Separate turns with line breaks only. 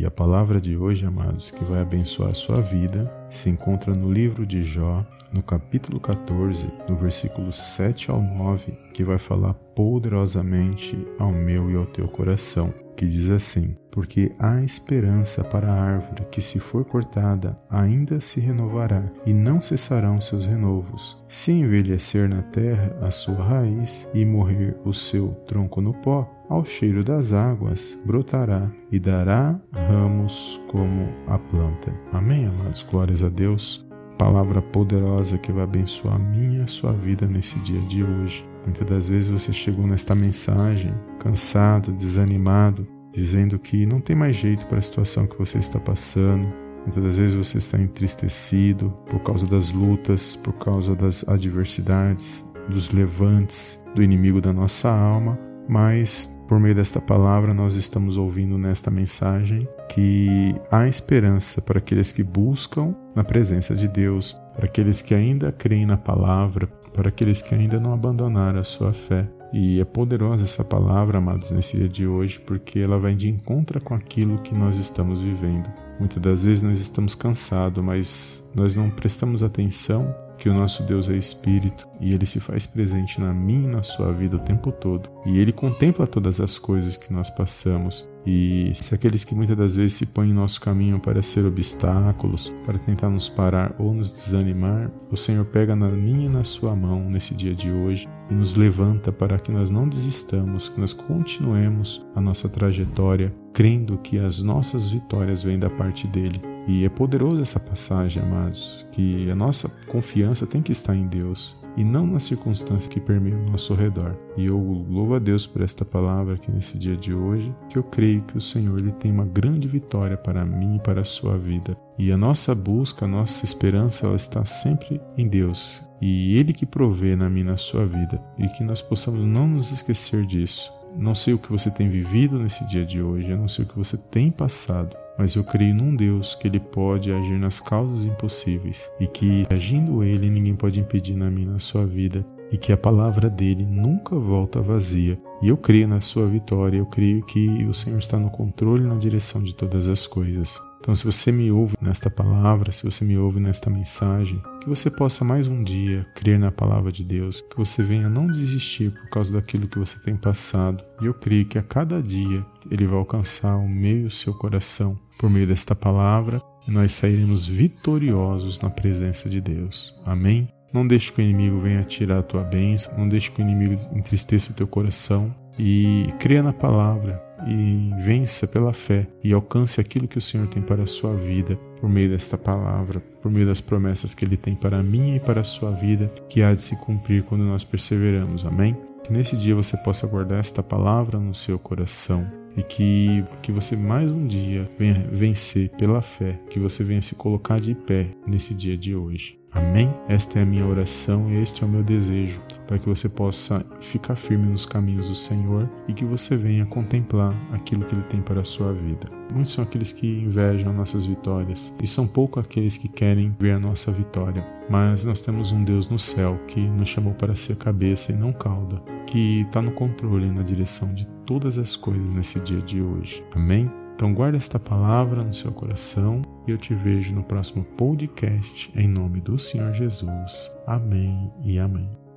E a palavra de hoje, amados, que vai abençoar a sua vida, se encontra no livro de Jó, no capítulo 14, no versículo 7 ao 9, que vai falar poderosamente ao meu e ao teu coração, que diz assim: Porque há esperança para a árvore que, se for cortada, ainda se renovará, e não cessarão seus renovos. Se envelhecer na terra a sua raiz e morrer o seu tronco no pó, ao cheiro das águas brotará e dará ramos como a planta. Amém, amados? Glórias a Deus. Palavra poderosa que vai abençoar a minha a sua vida nesse dia de hoje. Muitas das vezes você chegou nesta mensagem cansado, desanimado, dizendo que não tem mais jeito para a situação que você está passando. Muitas das vezes você está entristecido por causa das lutas, por causa das adversidades, dos levantes do inimigo da nossa alma, mas por meio desta palavra, nós estamos ouvindo nesta mensagem que há esperança para aqueles que buscam na presença de Deus, para aqueles que ainda creem na palavra, para aqueles que ainda não abandonaram a sua fé. E é poderosa essa palavra, amados, nesse dia de hoje, porque ela vai de encontro com aquilo que nós estamos vivendo. Muitas das vezes nós estamos cansados, mas nós não prestamos atenção que o nosso Deus é Espírito e ele se faz presente na minha e na sua vida o tempo todo. E ele contempla todas as coisas que nós passamos. E se aqueles que muitas das vezes se põem em nosso caminho para ser obstáculos, para tentar nos parar ou nos desanimar, o Senhor pega na minha e na sua mão nesse dia de hoje e nos levanta para que nós não desistamos, que nós continuemos a nossa trajetória, crendo que as nossas vitórias vêm da parte dele. E é poderoso essa passagem, amados, que a nossa confiança tem que estar em Deus e não nas circunstâncias que permeiam o nosso redor. E eu louvo a Deus por esta palavra aqui nesse dia de hoje, que eu creio que o Senhor ele tem uma grande vitória para mim e para a sua vida. E a nossa busca, a nossa esperança, ela está sempre em Deus. E Ele que provê na minha na sua vida. E que nós possamos não nos esquecer disso. Não sei o que você tem vivido nesse dia de hoje, eu não sei o que você tem passado, mas eu creio num Deus que ele pode agir nas causas impossíveis e que agindo ele ninguém pode impedir na minha na sua vida e que a palavra dele nunca volta vazia. E eu creio na sua vitória, eu creio que o Senhor está no controle e na direção de todas as coisas. Então, se você me ouve nesta palavra, se você me ouve nesta mensagem, que você possa mais um dia crer na palavra de Deus, que você venha não desistir por causa daquilo que você tem passado. E eu creio que a cada dia ele vai alcançar o meio o seu coração por meio desta palavra e nós sairemos vitoriosos na presença de Deus. Amém? Não deixe que o inimigo venha tirar a tua bênção, não deixe que o inimigo entristeça o teu coração e creia na palavra e vença pela fé e alcance aquilo que o Senhor tem para a sua vida por meio desta palavra, por meio das promessas que ele tem para mim e para a sua vida, que há de se cumprir quando nós perseveramos. Amém? Que nesse dia você possa guardar esta palavra no seu coração e que, que você mais um dia venha vencer pela fé, que você venha se colocar de pé nesse dia de hoje. Amém? Esta é a minha oração e este é o meu desejo, para que você possa ficar firme nos caminhos do Senhor e que você venha contemplar aquilo que Ele tem para a sua vida. Muitos são aqueles que invejam nossas vitórias e são poucos aqueles que querem ver a nossa vitória. Mas nós temos um Deus no céu que nos chamou para ser cabeça e não cauda, que está no controle e na direção de todas as coisas nesse dia de hoje. Amém? Então guarde esta palavra no seu coração e eu te vejo no próximo podcast em nome do Senhor Jesus. Amém e amém.